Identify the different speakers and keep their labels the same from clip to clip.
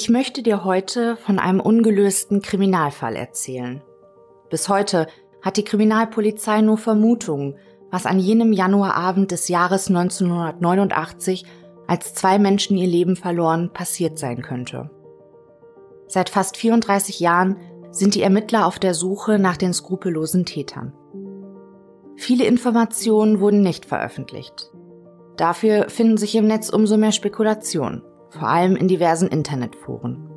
Speaker 1: Ich möchte dir heute von einem ungelösten Kriminalfall erzählen. Bis heute hat die Kriminalpolizei nur Vermutungen, was an jenem Januarabend des Jahres 1989, als zwei Menschen ihr Leben verloren, passiert sein könnte. Seit fast 34 Jahren sind die Ermittler auf der Suche nach den skrupellosen Tätern. Viele Informationen wurden nicht veröffentlicht. Dafür finden sich im Netz umso mehr Spekulationen vor allem in diversen Internetforen.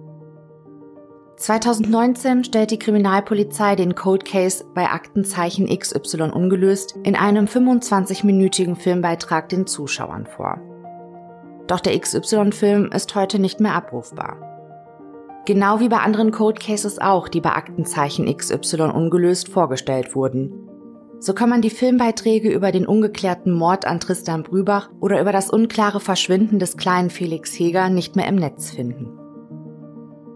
Speaker 1: 2019 stellt die Kriminalpolizei den Code Case bei Aktenzeichen XY ungelöst in einem 25-minütigen Filmbeitrag den Zuschauern vor. Doch der XY-Film ist heute nicht mehr abrufbar. Genau wie bei anderen Code Cases auch, die bei Aktenzeichen XY ungelöst vorgestellt wurden. So kann man die Filmbeiträge über den ungeklärten Mord an Tristan Brübach oder über das unklare Verschwinden des kleinen Felix Heger nicht mehr im Netz finden.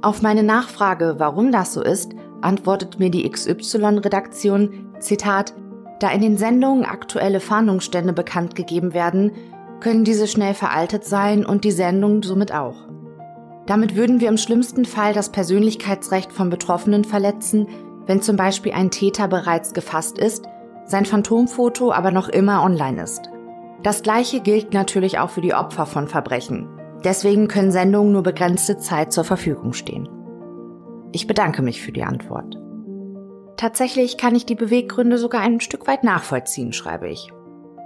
Speaker 1: Auf meine Nachfrage, warum das so ist, antwortet mir die XY-Redaktion, Zitat, da in den Sendungen aktuelle Fahndungsstände bekannt gegeben werden, können diese schnell veraltet sein und die Sendung somit auch. Damit würden wir im schlimmsten Fall das Persönlichkeitsrecht von Betroffenen verletzen, wenn zum Beispiel ein Täter bereits gefasst ist sein Phantomfoto aber noch immer online ist. Das gleiche gilt natürlich auch für die Opfer von Verbrechen. Deswegen können Sendungen nur begrenzte Zeit zur Verfügung stehen. Ich bedanke mich für die Antwort. Tatsächlich kann ich die Beweggründe sogar ein Stück weit nachvollziehen, schreibe ich.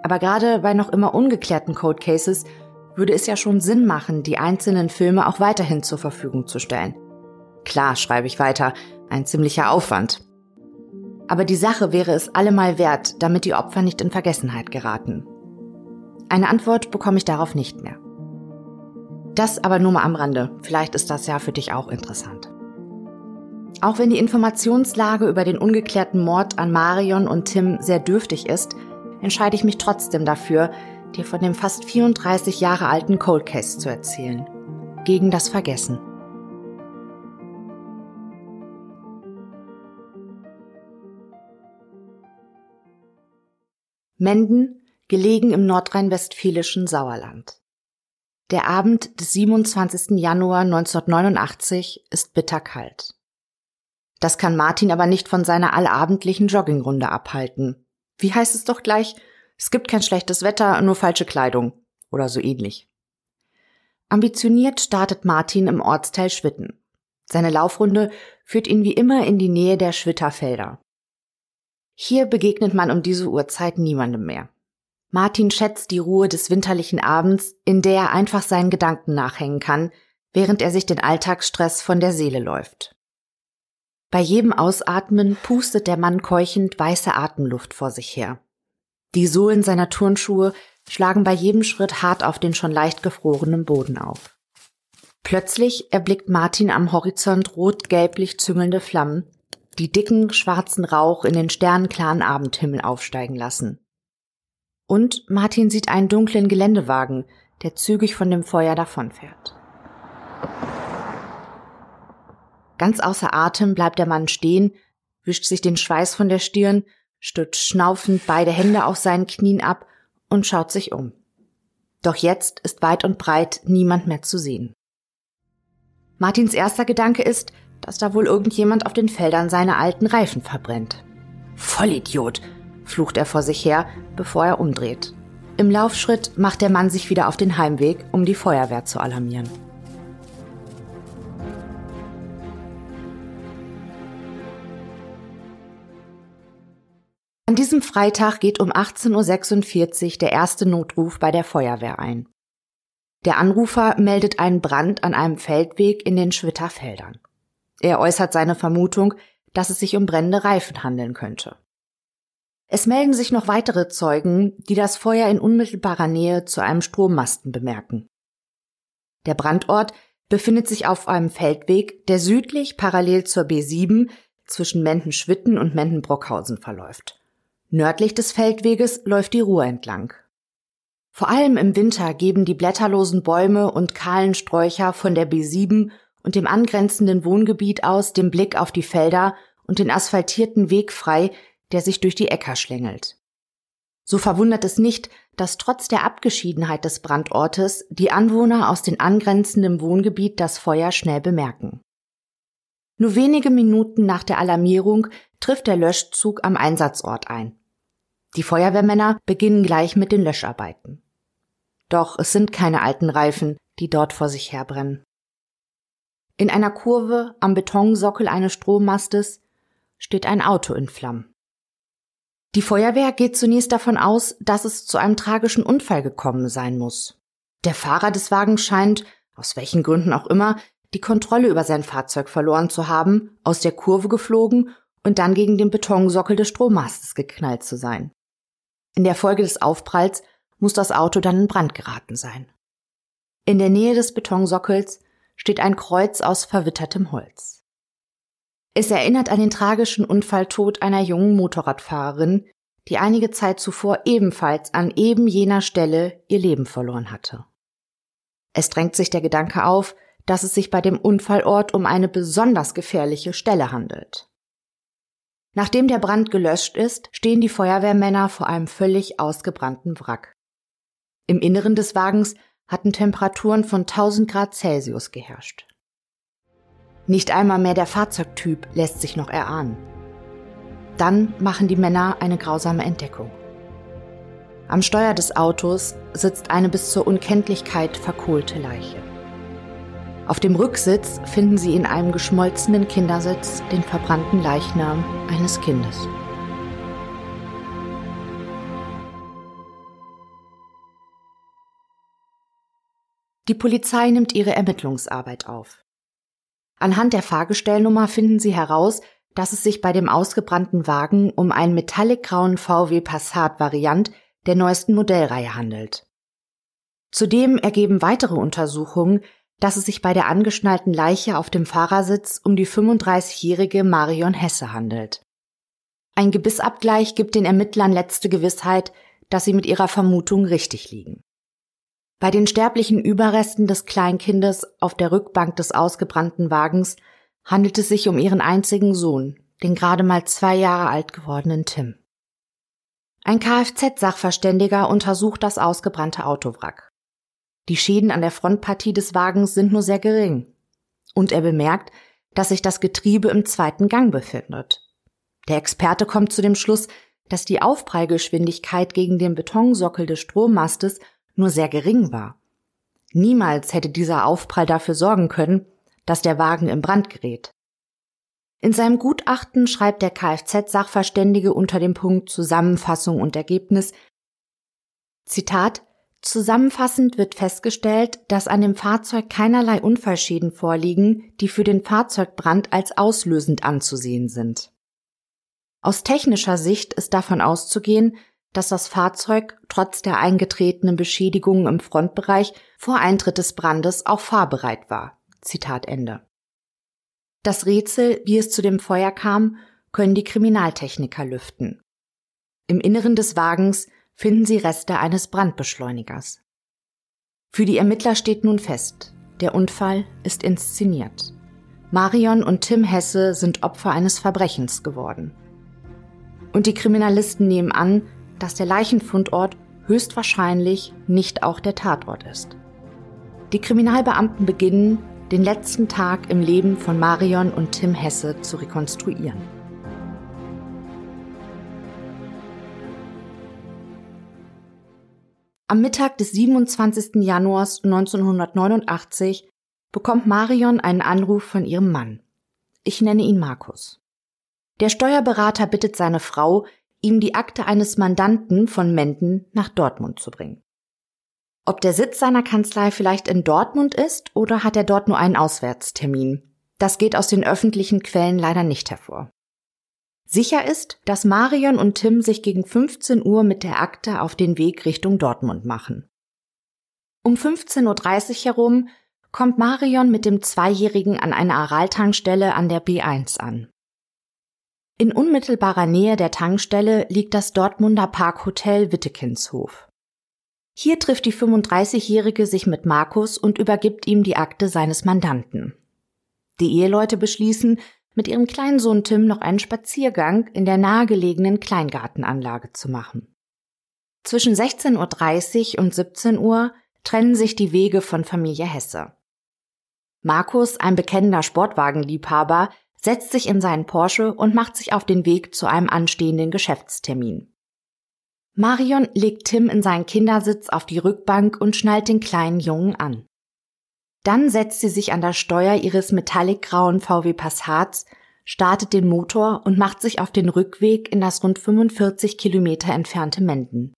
Speaker 1: Aber gerade bei noch immer ungeklärten Code Cases würde es ja schon Sinn machen, die einzelnen Filme auch weiterhin zur Verfügung zu stellen. Klar, schreibe ich weiter, ein ziemlicher Aufwand. Aber die Sache wäre es allemal wert, damit die Opfer nicht in Vergessenheit geraten. Eine Antwort bekomme ich darauf nicht mehr. Das aber nur mal am Rande. Vielleicht ist das ja für dich auch interessant. Auch wenn die Informationslage über den ungeklärten Mord an Marion und Tim sehr dürftig ist, entscheide ich mich trotzdem dafür, dir von dem fast 34 Jahre alten Cold Case zu erzählen. Gegen das Vergessen. Menden, gelegen im nordrhein-westfälischen Sauerland. Der Abend des 27. Januar 1989 ist bitterkalt. Das kann Martin aber nicht von seiner allabendlichen Joggingrunde abhalten. Wie heißt es doch gleich? Es gibt kein schlechtes Wetter, nur falsche Kleidung. Oder so ähnlich. Ambitioniert startet Martin im Ortsteil Schwitten. Seine Laufrunde führt ihn wie immer in die Nähe der Schwitterfelder. Hier begegnet man um diese Uhrzeit niemandem mehr. Martin schätzt die Ruhe des winterlichen Abends, in der er einfach seinen Gedanken nachhängen kann, während er sich den Alltagsstress von der Seele läuft. Bei jedem Ausatmen pustet der Mann keuchend weiße Atemluft vor sich her. Die Sohlen seiner Turnschuhe schlagen bei jedem Schritt hart auf den schon leicht gefrorenen Boden auf. Plötzlich erblickt Martin am Horizont rot-gelblich züngelnde Flammen, die dicken, schwarzen Rauch in den sternklaren Abendhimmel aufsteigen lassen. Und Martin sieht einen dunklen Geländewagen, der zügig von dem Feuer davonfährt. Ganz außer Atem bleibt der Mann stehen, wischt sich den Schweiß von der Stirn, stützt schnaufend beide Hände auf seinen Knien ab und schaut sich um. Doch jetzt ist weit und breit niemand mehr zu sehen. Martins erster Gedanke ist, dass da wohl irgendjemand auf den Feldern seine alten Reifen verbrennt. Vollidiot, flucht er vor sich her, bevor er umdreht. Im Laufschritt macht der Mann sich wieder auf den Heimweg, um die Feuerwehr zu alarmieren. An diesem Freitag geht um 18.46 Uhr der erste Notruf bei der Feuerwehr ein. Der Anrufer meldet einen Brand an einem Feldweg in den Schwitterfeldern. Er äußert seine Vermutung, dass es sich um brennende Reifen handeln könnte. Es melden sich noch weitere Zeugen, die das Feuer in unmittelbarer Nähe zu einem Strommasten bemerken. Der Brandort befindet sich auf einem Feldweg, der südlich parallel zur B7 zwischen Mendenschwitten und Mendenbrockhausen verläuft. Nördlich des Feldweges läuft die Ruhr entlang. Vor allem im Winter geben die blätterlosen Bäume und kahlen Sträucher von der B7 und dem angrenzenden Wohngebiet aus den Blick auf die Felder und den asphaltierten Weg frei, der sich durch die Äcker schlängelt. So verwundert es nicht, dass trotz der Abgeschiedenheit des Brandortes die Anwohner aus den angrenzenden Wohngebiet das Feuer schnell bemerken. Nur wenige Minuten nach der Alarmierung trifft der Löschzug am Einsatzort ein. Die Feuerwehrmänner beginnen gleich mit den Löscharbeiten. Doch es sind keine alten Reifen, die dort vor sich herbrennen. In einer Kurve am Betonsockel eines Strommastes steht ein Auto in Flammen. Die Feuerwehr geht zunächst davon aus, dass es zu einem tragischen Unfall gekommen sein muss. Der Fahrer des Wagens scheint, aus welchen Gründen auch immer, die Kontrolle über sein Fahrzeug verloren zu haben, aus der Kurve geflogen und dann gegen den Betonsockel des Strommastes geknallt zu sein. In der Folge des Aufpralls muss das Auto dann in Brand geraten sein. In der Nähe des Betonsockels steht ein Kreuz aus verwittertem Holz. Es erinnert an den tragischen Unfalltod einer jungen Motorradfahrerin, die einige Zeit zuvor ebenfalls an eben jener Stelle ihr Leben verloren hatte. Es drängt sich der Gedanke auf, dass es sich bei dem Unfallort um eine besonders gefährliche Stelle handelt. Nachdem der Brand gelöscht ist, stehen die Feuerwehrmänner vor einem völlig ausgebrannten Wrack. Im Inneren des Wagens hatten Temperaturen von 1000 Grad Celsius geherrscht. Nicht einmal mehr der Fahrzeugtyp lässt sich noch erahnen. Dann machen die Männer eine grausame Entdeckung. Am Steuer des Autos sitzt eine bis zur Unkenntlichkeit verkohlte Leiche. Auf dem Rücksitz finden sie in einem geschmolzenen Kindersitz den verbrannten Leichnam eines Kindes. Die Polizei nimmt ihre Ermittlungsarbeit auf. Anhand der Fahrgestellnummer finden sie heraus, dass es sich bei dem ausgebrannten Wagen um einen metallicgrauen VW Passat Variant der neuesten Modellreihe handelt. Zudem ergeben weitere Untersuchungen, dass es sich bei der angeschnallten Leiche auf dem Fahrersitz um die 35-jährige Marion Hesse handelt. Ein Gebissabgleich gibt den Ermittlern letzte Gewissheit, dass sie mit ihrer Vermutung richtig liegen. Bei den sterblichen Überresten des Kleinkindes auf der Rückbank des ausgebrannten Wagens handelt es sich um ihren einzigen Sohn, den gerade mal zwei Jahre alt gewordenen Tim. Ein Kfz-Sachverständiger untersucht das ausgebrannte Autowrack. Die Schäden an der Frontpartie des Wagens sind nur sehr gering. Und er bemerkt, dass sich das Getriebe im zweiten Gang befindet. Der Experte kommt zu dem Schluss, dass die Aufprallgeschwindigkeit gegen den Betonsockel des Strommastes nur sehr gering war. Niemals hätte dieser Aufprall dafür sorgen können, dass der Wagen in Brand gerät. In seinem Gutachten schreibt der Kfz-Sachverständige unter dem Punkt Zusammenfassung und Ergebnis Zitat Zusammenfassend wird festgestellt, dass an dem Fahrzeug keinerlei Unfallschäden vorliegen, die für den Fahrzeugbrand als auslösend anzusehen sind. Aus technischer Sicht ist davon auszugehen, dass das Fahrzeug trotz der eingetretenen Beschädigungen im Frontbereich vor Eintritt des Brandes auch fahrbereit war. Zitat Ende. Das Rätsel, wie es zu dem Feuer kam, können die Kriminaltechniker lüften. Im Inneren des Wagens finden sie Reste eines Brandbeschleunigers. Für die Ermittler steht nun fest, der Unfall ist inszeniert. Marion und Tim Hesse sind Opfer eines Verbrechens geworden. Und die Kriminalisten nehmen an, dass der Leichenfundort höchstwahrscheinlich nicht auch der Tatort ist. Die Kriminalbeamten beginnen, den letzten Tag im Leben von Marion und Tim Hesse zu rekonstruieren. Am Mittag des 27. Januars 1989 bekommt Marion einen Anruf von ihrem Mann. Ich nenne ihn Markus. Der Steuerberater bittet seine Frau, ihm die Akte eines Mandanten von Menden nach Dortmund zu bringen. Ob der Sitz seiner Kanzlei vielleicht in Dortmund ist oder hat er dort nur einen Auswärtstermin? Das geht aus den öffentlichen Quellen leider nicht hervor. Sicher ist, dass Marion und Tim sich gegen 15 Uhr mit der Akte auf den Weg Richtung Dortmund machen. Um 15.30 Uhr herum kommt Marion mit dem Zweijährigen an einer Araltankstelle an der B1 an. In unmittelbarer Nähe der Tankstelle liegt das Dortmunder Parkhotel Wittekinshof. Hier trifft die 35-Jährige sich mit Markus und übergibt ihm die Akte seines Mandanten. Die Eheleute beschließen, mit ihrem kleinen Sohn Tim noch einen Spaziergang in der nahegelegenen Kleingartenanlage zu machen. Zwischen 16.30 Uhr und 17 Uhr trennen sich die Wege von Familie Hesse. Markus, ein bekennender Sportwagenliebhaber, setzt sich in seinen Porsche und macht sich auf den Weg zu einem anstehenden Geschäftstermin. Marion legt Tim in seinen Kindersitz auf die Rückbank und schnallt den kleinen Jungen an. Dann setzt sie sich an das Steuer ihres metallicgrauen VW Passats, startet den Motor und macht sich auf den Rückweg in das rund 45 Kilometer entfernte Menden.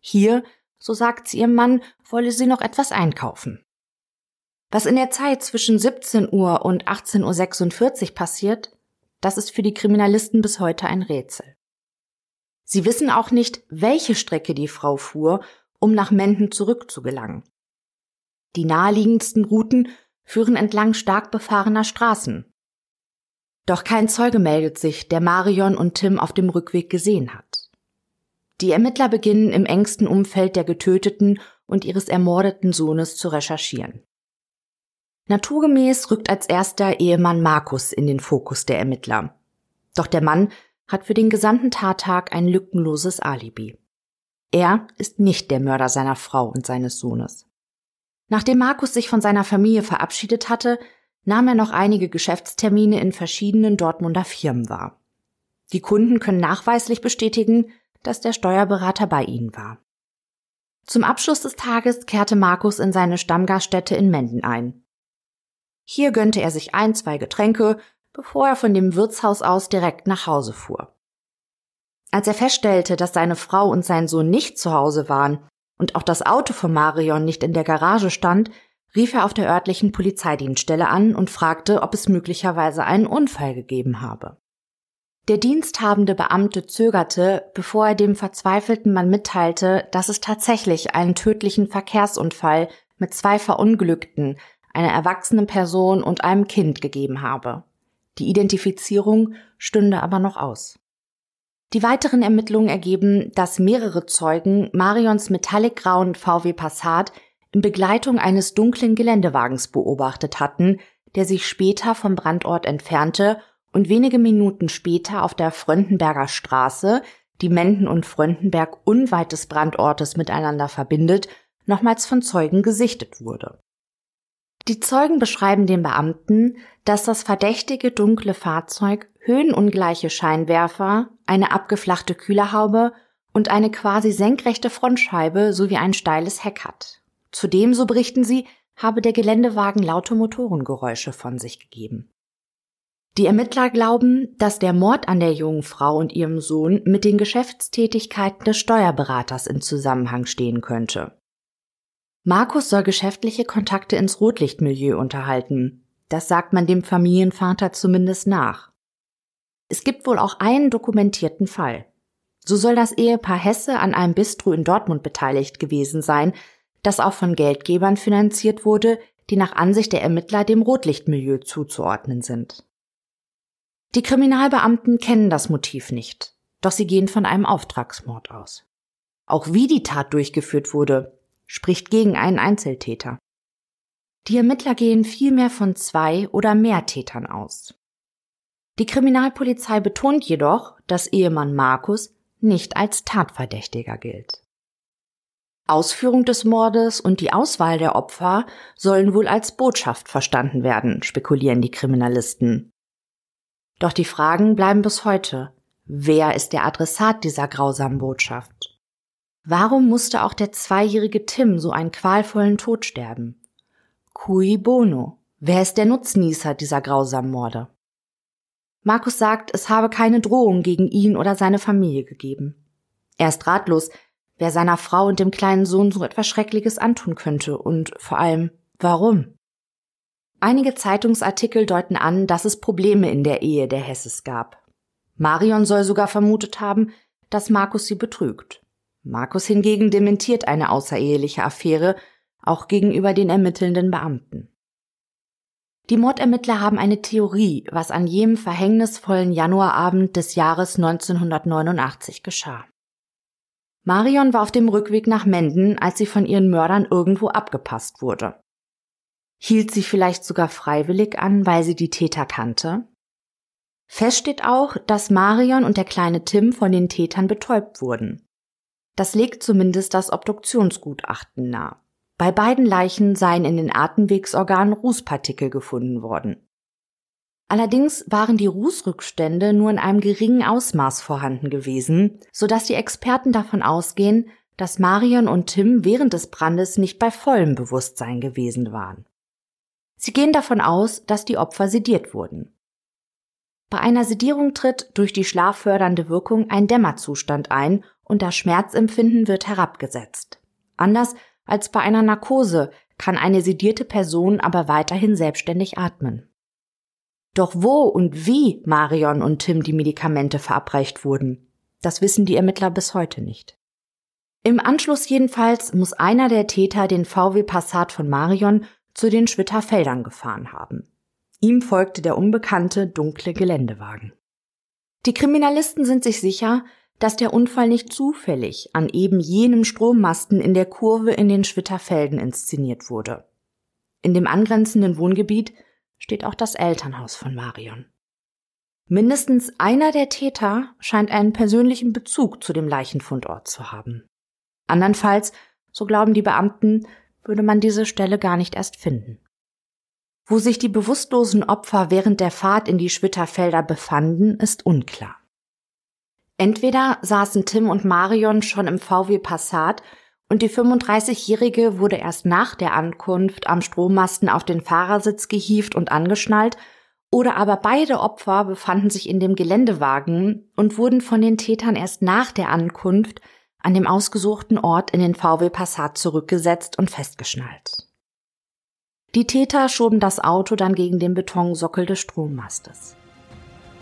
Speaker 1: Hier, so sagt sie ihrem Mann, wolle sie noch etwas einkaufen. Was in der Zeit zwischen 17 Uhr und 18.46 Uhr passiert, das ist für die Kriminalisten bis heute ein Rätsel. Sie wissen auch nicht, welche Strecke die Frau fuhr, um nach Menden zurückzugelangen. Die naheliegendsten Routen führen entlang stark befahrener Straßen. Doch kein Zeuge meldet sich, der Marion und Tim auf dem Rückweg gesehen hat. Die Ermittler beginnen im engsten Umfeld der getöteten und ihres ermordeten Sohnes zu recherchieren. Naturgemäß rückt als erster Ehemann Markus in den Fokus der Ermittler. Doch der Mann hat für den gesamten Tattag ein lückenloses Alibi. Er ist nicht der Mörder seiner Frau und seines Sohnes. Nachdem Markus sich von seiner Familie verabschiedet hatte, nahm er noch einige Geschäftstermine in verschiedenen Dortmunder Firmen wahr. Die Kunden können nachweislich bestätigen, dass der Steuerberater bei ihnen war. Zum Abschluss des Tages kehrte Markus in seine Stammgaststätte in Menden ein. Hier gönnte er sich ein, zwei Getränke, bevor er von dem Wirtshaus aus direkt nach Hause fuhr. Als er feststellte, dass seine Frau und sein Sohn nicht zu Hause waren und auch das Auto von Marion nicht in der Garage stand, rief er auf der örtlichen Polizeidienststelle an und fragte, ob es möglicherweise einen Unfall gegeben habe. Der diensthabende Beamte zögerte, bevor er dem verzweifelten Mann mitteilte, dass es tatsächlich einen tödlichen Verkehrsunfall mit zwei Verunglückten, einer erwachsenen Person und einem Kind gegeben habe. Die Identifizierung stünde aber noch aus. Die weiteren Ermittlungen ergeben, dass mehrere Zeugen Marions metallicgrauen VW Passat in Begleitung eines dunklen Geländewagens beobachtet hatten, der sich später vom Brandort entfernte und wenige Minuten später auf der Fröndenberger Straße, die Menden und Fröndenberg unweit des Brandortes miteinander verbindet, nochmals von Zeugen gesichtet wurde. Die Zeugen beschreiben den Beamten, dass das verdächtige dunkle Fahrzeug höhenungleiche Scheinwerfer, eine abgeflachte Kühlerhaube und eine quasi senkrechte Frontscheibe sowie ein steiles Heck hat. Zudem, so berichten sie, habe der Geländewagen laute Motorengeräusche von sich gegeben. Die Ermittler glauben, dass der Mord an der jungen Frau und ihrem Sohn mit den Geschäftstätigkeiten des Steuerberaters in Zusammenhang stehen könnte. Markus soll geschäftliche Kontakte ins Rotlichtmilieu unterhalten. Das sagt man dem Familienvater zumindest nach. Es gibt wohl auch einen dokumentierten Fall. So soll das Ehepaar Hesse an einem Bistro in Dortmund beteiligt gewesen sein, das auch von Geldgebern finanziert wurde, die nach Ansicht der Ermittler dem Rotlichtmilieu zuzuordnen sind. Die Kriminalbeamten kennen das Motiv nicht, doch sie gehen von einem Auftragsmord aus. Auch wie die Tat durchgeführt wurde, spricht gegen einen Einzeltäter. Die Ermittler gehen vielmehr von zwei oder mehr Tätern aus. Die Kriminalpolizei betont jedoch, dass Ehemann Markus nicht als Tatverdächtiger gilt. Ausführung des Mordes und die Auswahl der Opfer sollen wohl als Botschaft verstanden werden, spekulieren die Kriminalisten. Doch die Fragen bleiben bis heute. Wer ist der Adressat dieser grausamen Botschaft? Warum musste auch der zweijährige Tim so einen qualvollen Tod sterben? Cui bono? Wer ist der Nutznießer dieser grausamen Morde? Markus sagt, es habe keine Drohung gegen ihn oder seine Familie gegeben. Er ist ratlos, wer seiner Frau und dem kleinen Sohn so etwas Schreckliches antun könnte und vor allem, warum? Einige Zeitungsartikel deuten an, dass es Probleme in der Ehe der Hesses gab. Marion soll sogar vermutet haben, dass Markus sie betrügt. Markus hingegen dementiert eine außereheliche Affäre, auch gegenüber den ermittelnden Beamten. Die Mordermittler haben eine Theorie, was an jenem verhängnisvollen Januarabend des Jahres 1989 geschah. Marion war auf dem Rückweg nach Menden, als sie von ihren Mördern irgendwo abgepasst wurde. Hielt sie vielleicht sogar freiwillig an, weil sie die Täter kannte? Fest steht auch, dass Marion und der kleine Tim von den Tätern betäubt wurden. Das legt zumindest das Obduktionsgutachten nahe. Bei beiden Leichen seien in den Atemwegsorganen Rußpartikel gefunden worden. Allerdings waren die Rußrückstände nur in einem geringen Ausmaß vorhanden gewesen, sodass die Experten davon ausgehen, dass Marion und Tim während des Brandes nicht bei vollem Bewusstsein gewesen waren. Sie gehen davon aus, dass die Opfer sediert wurden. Bei einer Sedierung tritt durch die schlaffördernde Wirkung ein Dämmerzustand ein und das Schmerzempfinden wird herabgesetzt. Anders als bei einer Narkose kann eine sedierte Person aber weiterhin selbstständig atmen. Doch wo und wie Marion und Tim die Medikamente verabreicht wurden, das wissen die Ermittler bis heute nicht. Im Anschluss jedenfalls muss einer der Täter den VW Passat von Marion zu den Schwitter Feldern gefahren haben. Ihm folgte der unbekannte dunkle Geländewagen. Die Kriminalisten sind sich sicher, dass der Unfall nicht zufällig an eben jenem Strommasten in der Kurve in den Schwitterfelden inszeniert wurde. In dem angrenzenden Wohngebiet steht auch das Elternhaus von Marion. Mindestens einer der Täter scheint einen persönlichen Bezug zu dem Leichenfundort zu haben. Andernfalls, so glauben die Beamten, würde man diese Stelle gar nicht erst finden. Wo sich die bewusstlosen Opfer während der Fahrt in die Schwitterfelder befanden, ist unklar. Entweder saßen Tim und Marion schon im VW Passat und die 35-Jährige wurde erst nach der Ankunft am Strommasten auf den Fahrersitz gehievt und angeschnallt, oder aber beide Opfer befanden sich in dem Geländewagen und wurden von den Tätern erst nach der Ankunft an dem ausgesuchten Ort in den VW Passat zurückgesetzt und festgeschnallt. Die Täter schoben das Auto dann gegen den Betonsockel des Strommastes.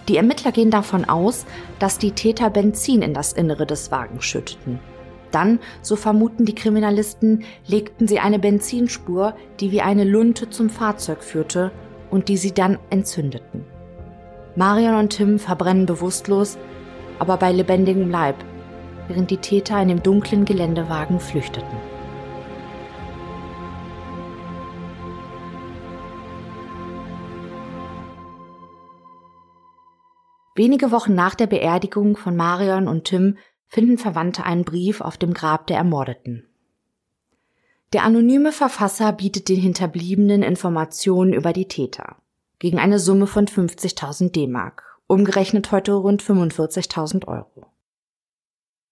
Speaker 1: Die Ermittler gehen davon aus, dass die Täter Benzin in das Innere des Wagens schütteten. Dann, so vermuten die Kriminalisten, legten sie eine Benzinspur, die wie eine Lunte zum Fahrzeug führte und die sie dann entzündeten. Marion und Tim verbrennen bewusstlos, aber bei lebendigem Leib, während die Täter in dem dunklen Geländewagen flüchteten. Wenige Wochen nach der Beerdigung von Marion und Tim finden Verwandte einen Brief auf dem Grab der Ermordeten. Der anonyme Verfasser bietet den Hinterbliebenen Informationen über die Täter gegen eine Summe von 50.000 D-Mark, umgerechnet heute rund 45.000 Euro.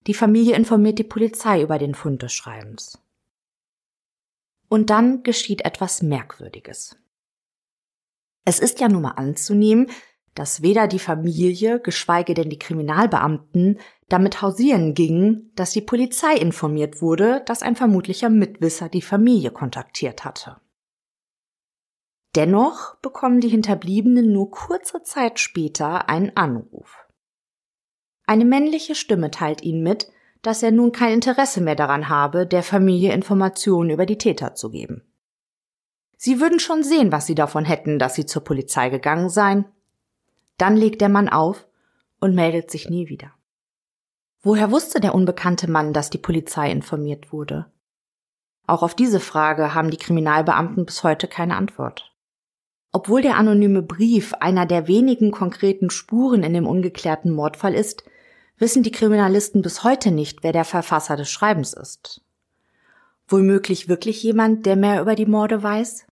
Speaker 1: Die Familie informiert die Polizei über den Fund des Schreibens. Und dann geschieht etwas Merkwürdiges. Es ist ja nun mal anzunehmen, dass weder die Familie, geschweige denn die Kriminalbeamten damit hausieren gingen, dass die Polizei informiert wurde, dass ein vermutlicher Mitwisser die Familie kontaktiert hatte. Dennoch bekommen die Hinterbliebenen nur kurze Zeit später einen Anruf. Eine männliche Stimme teilt ihnen mit, dass er nun kein Interesse mehr daran habe, der Familie Informationen über die Täter zu geben. Sie würden schon sehen, was sie davon hätten, dass sie zur Polizei gegangen seien, dann legt der Mann auf und meldet sich nie wieder. Woher wusste der unbekannte Mann, dass die Polizei informiert wurde? Auch auf diese Frage haben die Kriminalbeamten bis heute keine Antwort. Obwohl der anonyme Brief einer der wenigen konkreten Spuren in dem ungeklärten Mordfall ist, wissen die Kriminalisten bis heute nicht, wer der Verfasser des Schreibens ist. Wohlmöglich wirklich jemand, der mehr über die Morde weiß?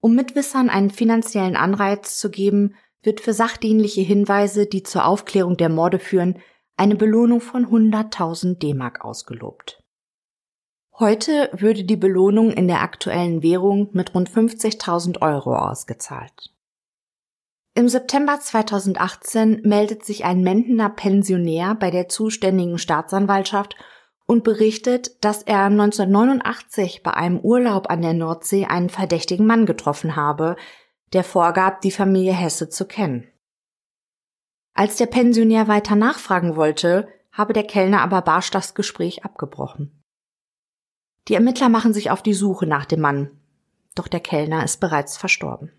Speaker 1: Um Mitwissern einen finanziellen Anreiz zu geben, wird für sachdienliche Hinweise, die zur Aufklärung der Morde führen, eine Belohnung von 100.000 D-Mark ausgelobt. Heute würde die Belohnung in der aktuellen Währung mit rund 50.000 Euro ausgezahlt. Im September 2018 meldet sich ein Mendener Pensionär bei der zuständigen Staatsanwaltschaft und berichtet, dass er 1989 bei einem Urlaub an der Nordsee einen verdächtigen Mann getroffen habe, der vorgab, die Familie Hesse zu kennen. Als der Pensionär weiter nachfragen wollte, habe der Kellner aber barsch das Gespräch abgebrochen. Die Ermittler machen sich auf die Suche nach dem Mann, doch der Kellner ist bereits verstorben.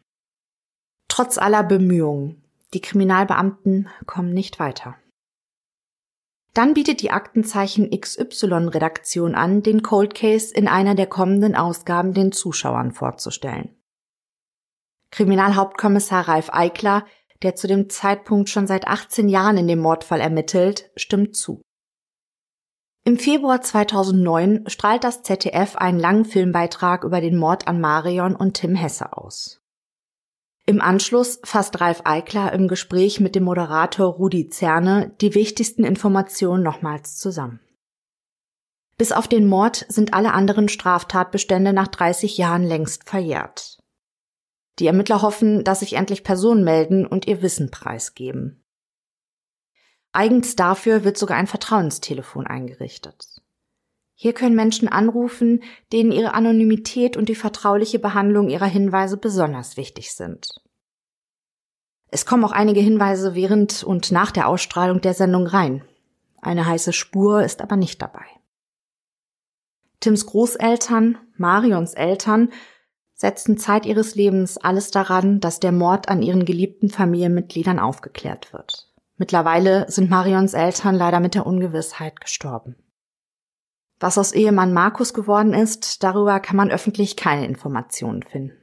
Speaker 1: Trotz aller Bemühungen, die Kriminalbeamten kommen nicht weiter. Dann bietet die Aktenzeichen XY-Redaktion an, den Cold Case in einer der kommenden Ausgaben den Zuschauern vorzustellen. Kriminalhauptkommissar Ralf Eickler, der zu dem Zeitpunkt schon seit 18 Jahren in dem Mordfall ermittelt, stimmt zu. Im Februar 2009 strahlt das ZDF einen langen Filmbeitrag über den Mord an Marion und Tim Hesse aus. Im Anschluss fasst Ralf Eickler im Gespräch mit dem Moderator Rudi Zerne die wichtigsten Informationen nochmals zusammen. Bis auf den Mord sind alle anderen Straftatbestände nach 30 Jahren längst verjährt. Die Ermittler hoffen, dass sich endlich Personen melden und ihr Wissen preisgeben. Eigens dafür wird sogar ein Vertrauenstelefon eingerichtet. Hier können Menschen anrufen, denen ihre Anonymität und die vertrauliche Behandlung ihrer Hinweise besonders wichtig sind. Es kommen auch einige Hinweise während und nach der Ausstrahlung der Sendung rein. Eine heiße Spur ist aber nicht dabei. Tims Großeltern, Marions Eltern, setzten Zeit ihres Lebens alles daran, dass der Mord an ihren geliebten Familienmitgliedern aufgeklärt wird. Mittlerweile sind Marions Eltern leider mit der Ungewissheit gestorben. Was aus Ehemann Markus geworden ist, darüber kann man öffentlich keine Informationen finden.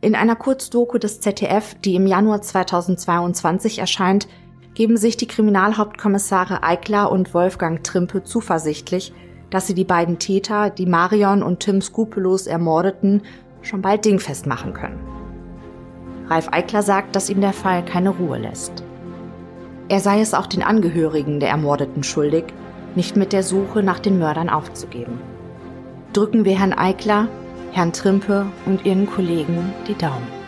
Speaker 1: In einer Kurzdoku des ZDF, die im Januar 2022 erscheint, geben sich die Kriminalhauptkommissare Eickler und Wolfgang Trimpe zuversichtlich, dass sie die beiden Täter, die Marion und Tim skrupellos ermordeten, schon bald dingfest machen können. Ralf Eickler sagt, dass ihm der Fall keine Ruhe lässt. Er sei es auch den Angehörigen der Ermordeten schuldig, nicht mit der Suche nach den Mördern aufzugeben. Drücken wir Herrn Eickler, Herrn Trimpe und Ihren Kollegen die Daumen.